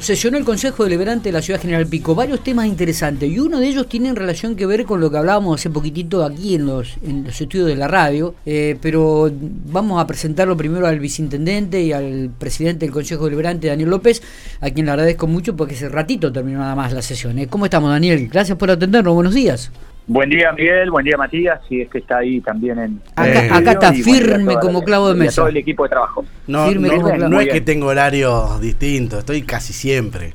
Sesionó el Consejo Deliberante de la Ciudad General Pico varios temas interesantes y uno de ellos tiene relación que ver con lo que hablábamos hace poquitito aquí en los, en los estudios de la radio, eh, pero vamos a presentarlo primero al viceintendente y al presidente del Consejo Deliberante, Daniel López, a quien le agradezco mucho porque hace ratito terminó nada más la sesión. ¿eh? ¿Cómo estamos, Daniel? Gracias por atendernos, buenos días. Buen día, Miguel. Buen día, Matías. Si es que está ahí también en. Acá, acá está firme como clavo de mesa. todo el equipo de trabajo. No, no, es que tengo horarios distintos, estoy casi siempre.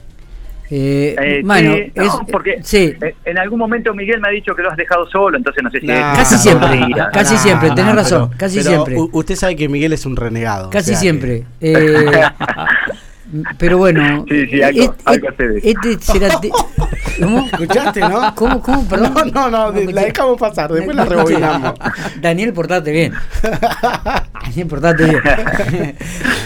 Eh, eh bueno, es, porque sí. en algún momento Miguel me ha dicho que lo has dejado solo, entonces no sé si. casi siempre, casi siempre, tenés razón, casi siempre. Usted sabe que Miguel es un renegado. Casi siempre. Eh, pero bueno, sí, sí, algo, este, este será. ¿Cómo? ¿Escuchaste, no? ¿Cómo, cómo? Perdón. No, no, no, la dejamos pasar, después la rebobinamos. Daniel, portate bien. Daniel, portate bien.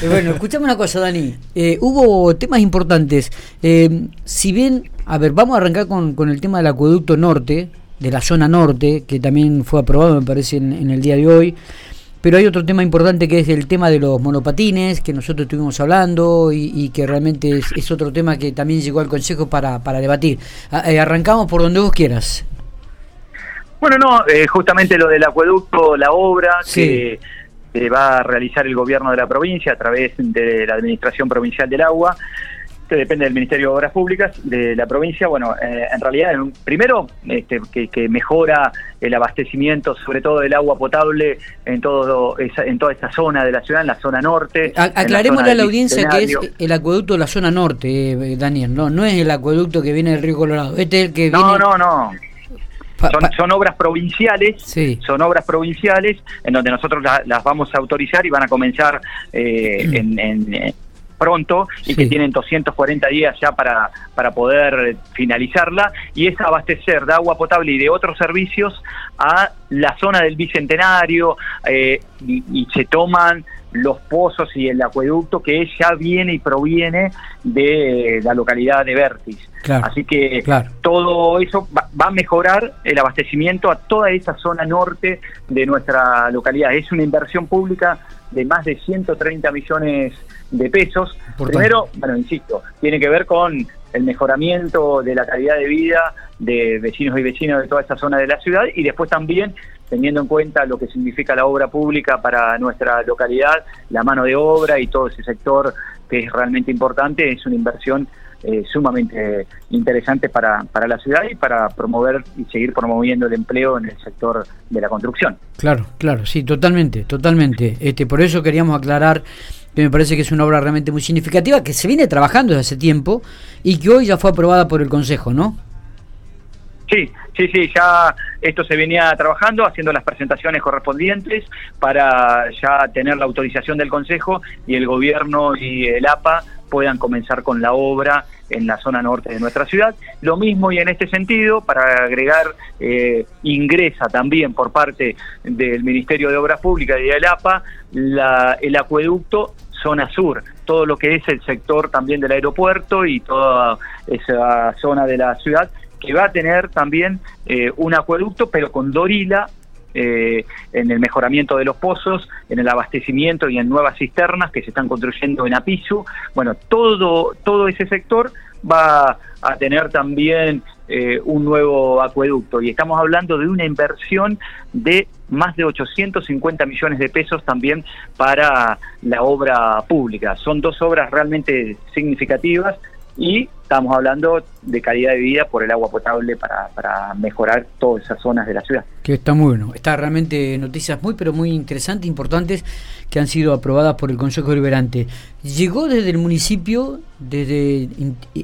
bueno, escuchame una cosa, Dani. Eh, hubo temas importantes. Eh, si bien, a ver, vamos a arrancar con, con el tema del acueducto norte, de la zona norte, que también fue aprobado, me parece, en, en el día de hoy. Pero hay otro tema importante que es el tema de los monopatines, que nosotros estuvimos hablando y, que realmente es, otro tema que también llegó al Consejo para, debatir. Eh, arrancamos por donde vos quieras. Bueno, no, eh, justamente lo del acueducto, la obra que va a realizar el gobierno de la provincia a través de la Administración Provincial del Agua depende del Ministerio de Obras Públicas de la provincia. Bueno, eh, en realidad, primero, este, que, mejora el abastecimiento, sobre todo del agua potable, en todo en toda esta zona de la ciudad, en la zona norte. aclaremos a la audiencia que es el acueducto de la zona norte, eh, Daniel, no, no es el acueducto que viene del Río Colorado, este es el que no, No, no, son, obras provinciales, son obras provinciales en donde nosotros las vamos a autorizar y van a comenzar eh, en, pronto y que tienen 240 días ya para, para poder finalizarla, y es abastecer de agua potable y de otros servicios a la zona del Bicentenario eh, y, se toman los pozos y el acueducto que ya viene y proviene de la localidad de Vértiz. Así que todo eso va, va, a mejorar el abastecimiento a toda esa zona norte de nuestra localidad. Es una inversión pública de más de 130 millones de pesos. Primero, bueno, insisto, tiene que ver con el mejoramiento de la calidad de vida de vecinos y vecinos de toda esta zona de la ciudad y después también teniendo en cuenta lo que significa la obra pública para nuestra localidad, la mano de obra y todo ese sector que es realmente importante, es una inversión eh, sumamente interesante para, para la ciudad y para promover y seguir promoviendo el empleo en el sector de la construcción. Claro, claro, sí, totalmente, totalmente. Este, por eso queríamos aclarar que me parece que es una obra realmente muy significativa, que se viene trabajando desde hace tiempo y que hoy ya fue aprobada por el Consejo, ¿no? Sí, sí, sí, ya esto se venía trabajando, haciendo las presentaciones correspondientes para ya tener la autorización del Consejo y el Gobierno y el APA puedan comenzar con la obra en la zona norte de nuestra ciudad. Lo mismo y en este sentido, para agregar, eh, ingresa también por parte del Ministerio de Obras Públicas y del APA la, el acueducto zona sur, todo lo que es el sector también del aeropuerto y toda esa zona de la ciudad, que va a tener también eh, un acueducto, pero con Dorila, eh, en el mejoramiento de los pozos, en el abastecimiento y en nuevas cisternas que se están construyendo en Apisu. Bueno, todo, todo ese sector va a tener también eh, un nuevo acueducto y estamos hablando de una inversión de más de 850 millones de pesos también para la obra pública. Son dos obras realmente significativas y estamos hablando de calidad de vida por el agua potable para, para mejorar todas esas zonas de la ciudad. Que está muy bueno. Está realmente noticias muy, pero muy interesantes, importantes, que han sido aprobadas por el Consejo Deliberante. ¿Llegó desde el municipio, desde,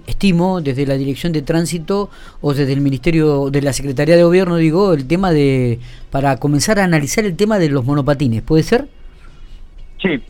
estimo, desde la Dirección de Tránsito o desde el Ministerio de la Secretaría de Gobierno, digo, el tema de, para comenzar a analizar el tema de los monopatines? ¿Puede ser? Sí,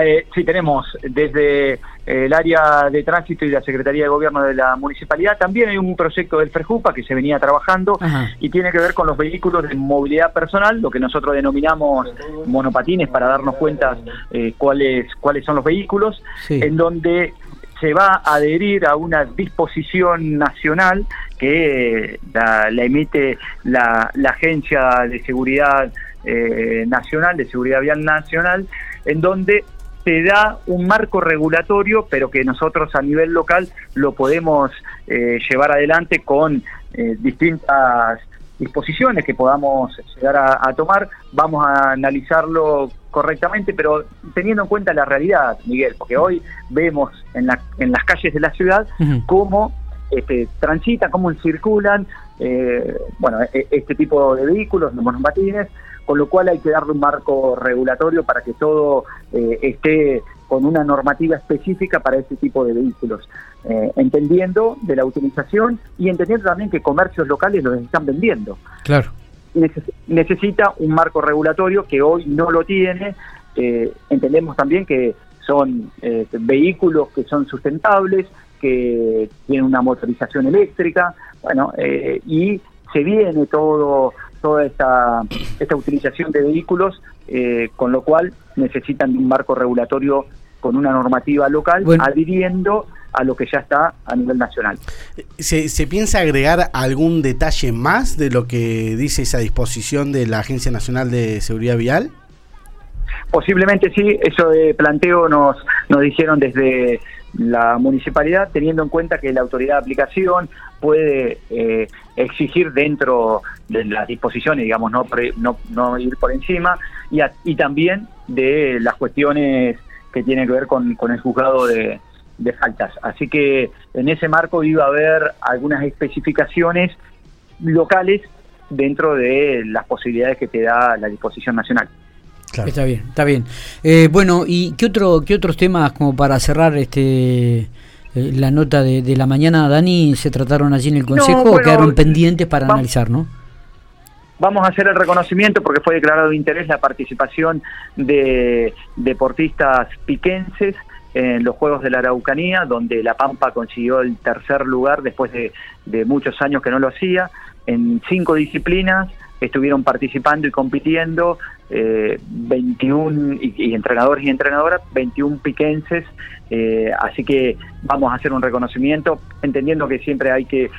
eh, sí, tenemos desde el área de tránsito y la Secretaría de Gobierno de la Municipalidad, también hay un proyecto del FREJUPA que se venía trabajando y tiene que ver con los vehículos de movilidad personal, lo que nosotros denominamos monopatines para darnos cuenta eh, cuáles, cuáles son los vehículos, en donde se va a adherir a una disposición nacional que la, emite la, Agencia de Seguridad eh, Nacional, de Seguridad Vial Nacional, en donde se da un marco regulatorio, pero que nosotros a nivel local lo podemos eh, llevar adelante con eh, distintas disposiciones que podamos llegar a, tomar. Vamos a analizarlo correctamente, pero teniendo en cuenta la realidad, Miguel, porque hoy vemos en, la, en las calles de la ciudad cómo este, transitan, cómo circulan eh, bueno, e, este tipo de vehículos, de monomatines, con lo cual hay que darle un marco regulatorio para que todo eh, esté con una normativa específica para este tipo de vehículos, eh, entendiendo de la utilización y entendiendo también que comercios locales los están vendiendo. Claro. necesita un marco regulatorio que hoy no lo tiene. Eh, entendemos también que son vehículos que son sustentables, que tienen una motorización eléctrica, bueno, y se viene todo toda esta, esta utilización de vehículos, eh, con lo cual necesitan un marco regulatorio con una normativa local, adhiriendo a lo que ya está a nivel nacional. ¿Se, ¿Se, piensa agregar algún detalle más de lo que dice esa disposición de la Agencia Nacional de Seguridad Vial? Posiblemente sí, eso de planteo nos, nos dijeron desde la municipalidad, teniendo en cuenta que la autoridad de aplicación puede eh, exigir dentro de las disposiciones, digamos, no, no, no ir por encima, y, y también de las cuestiones que tienen que ver con, con el juzgado de, de faltas. Así que en ese marco iba a haber algunas especificaciones locales dentro de las posibilidades que te da la disposición nacional. Está bien, está bien. Eh, bueno, ¿y qué, otro, qué otros temas como para cerrar este eh, la nota de, la mañana, Dani, se trataron allí en el Consejo o quedaron pendientes para analizar, no? Vamos a hacer el reconocimiento porque fue declarado de interés la participación de deportistas piquenses en los Juegos de la Araucanía, donde La Pampa consiguió el tercer lugar después de, de muchos años que no lo hacía, en cinco disciplinas, estuvieron participando y compitiendo eh, 21 y, entrenadores y entrenadoras, 21 piquenses, eh, así que vamos a hacer un reconocimiento, entendiendo que siempre hay que eh,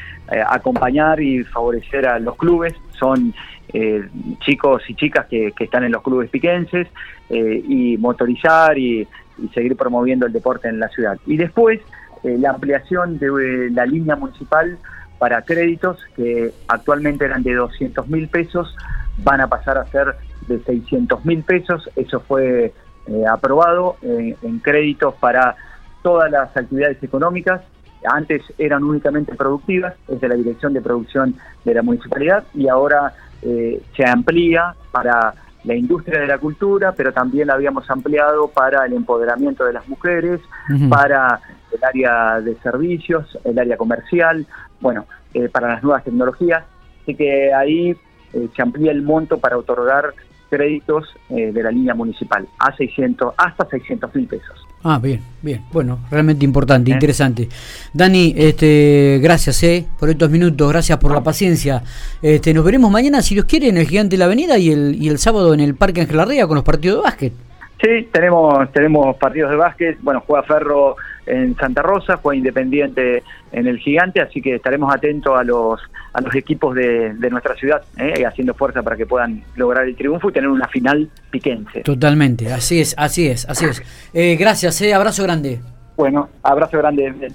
acompañar y favorecer a los clubes, son eh, chicos y chicas que, están en los clubes piquenses, y motorizar y, seguir promoviendo el deporte en la ciudad. Y después, la ampliación de la línea municipal para créditos que actualmente eran de 200 mil pesos, van a pasar a ser de 600 mil pesos. Eso fue eh, aprobado eh, en créditos para todas las actividades económicas. Antes eran únicamente productivas, es de la Dirección de Producción de la Municipalidad, y ahora eh, se amplía para la industria de la cultura, pero también la habíamos ampliado para el empoderamiento de las mujeres, para el área de servicios, el área comercial, bueno, eh, para las nuevas tecnologías. Así que ahí eh, se amplía el monto para otorgar créditos eh, de la línea municipal a 600, hasta 600 mil pesos. Ah, bien, bien. Bueno, realmente importante, interesante. Dani, este, gracias eh, por estos minutos, gracias por la paciencia. Este, nos veremos mañana, si Dios quiere, en el Gigante de la Avenida y el, y el sábado en el Parque Ángel Arrea con los partidos de básquet. Sí, tenemos, tenemos partidos de básquet. Bueno, juega Ferro en Santa Rosa, juega Independiente en el Gigante, así que estaremos atentos a los, a los equipos de, nuestra ciudad, ¿eh? haciendo fuerza para que puedan lograr el triunfo y tener una final piquense. Totalmente, así es, así es, así es. Eh, gracias, eh, abrazo grande. Bueno, abrazo grande.